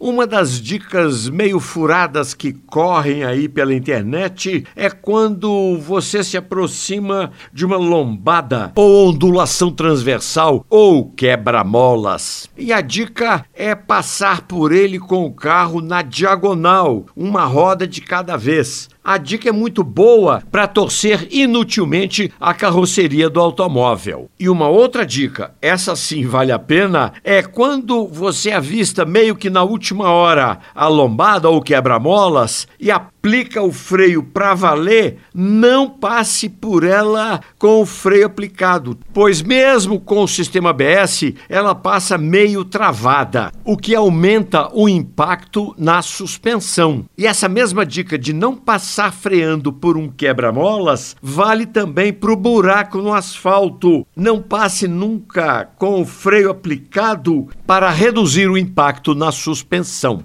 Uma das dicas meio furadas que correm aí pela internet é quando você se aproxima de uma lombada ou ondulação transversal ou quebra-molas. E a dica é passar por ele com o carro na diagonal, uma roda de cada vez. A dica é muito boa para torcer inutilmente a carroceria do automóvel. E uma outra dica, essa sim vale a pena, é quando você avista meio que na última hora a lombada ou quebra-molas e aplica o freio para valer, não passe por ela com o freio aplicado, pois mesmo com o sistema ABS, ela passa meio travada, o que aumenta o impacto na suspensão. E essa mesma dica de não passar passar freando por um quebra-molas vale também para o buraco no asfalto. Não passe nunca com o freio aplicado para reduzir o impacto na suspensão.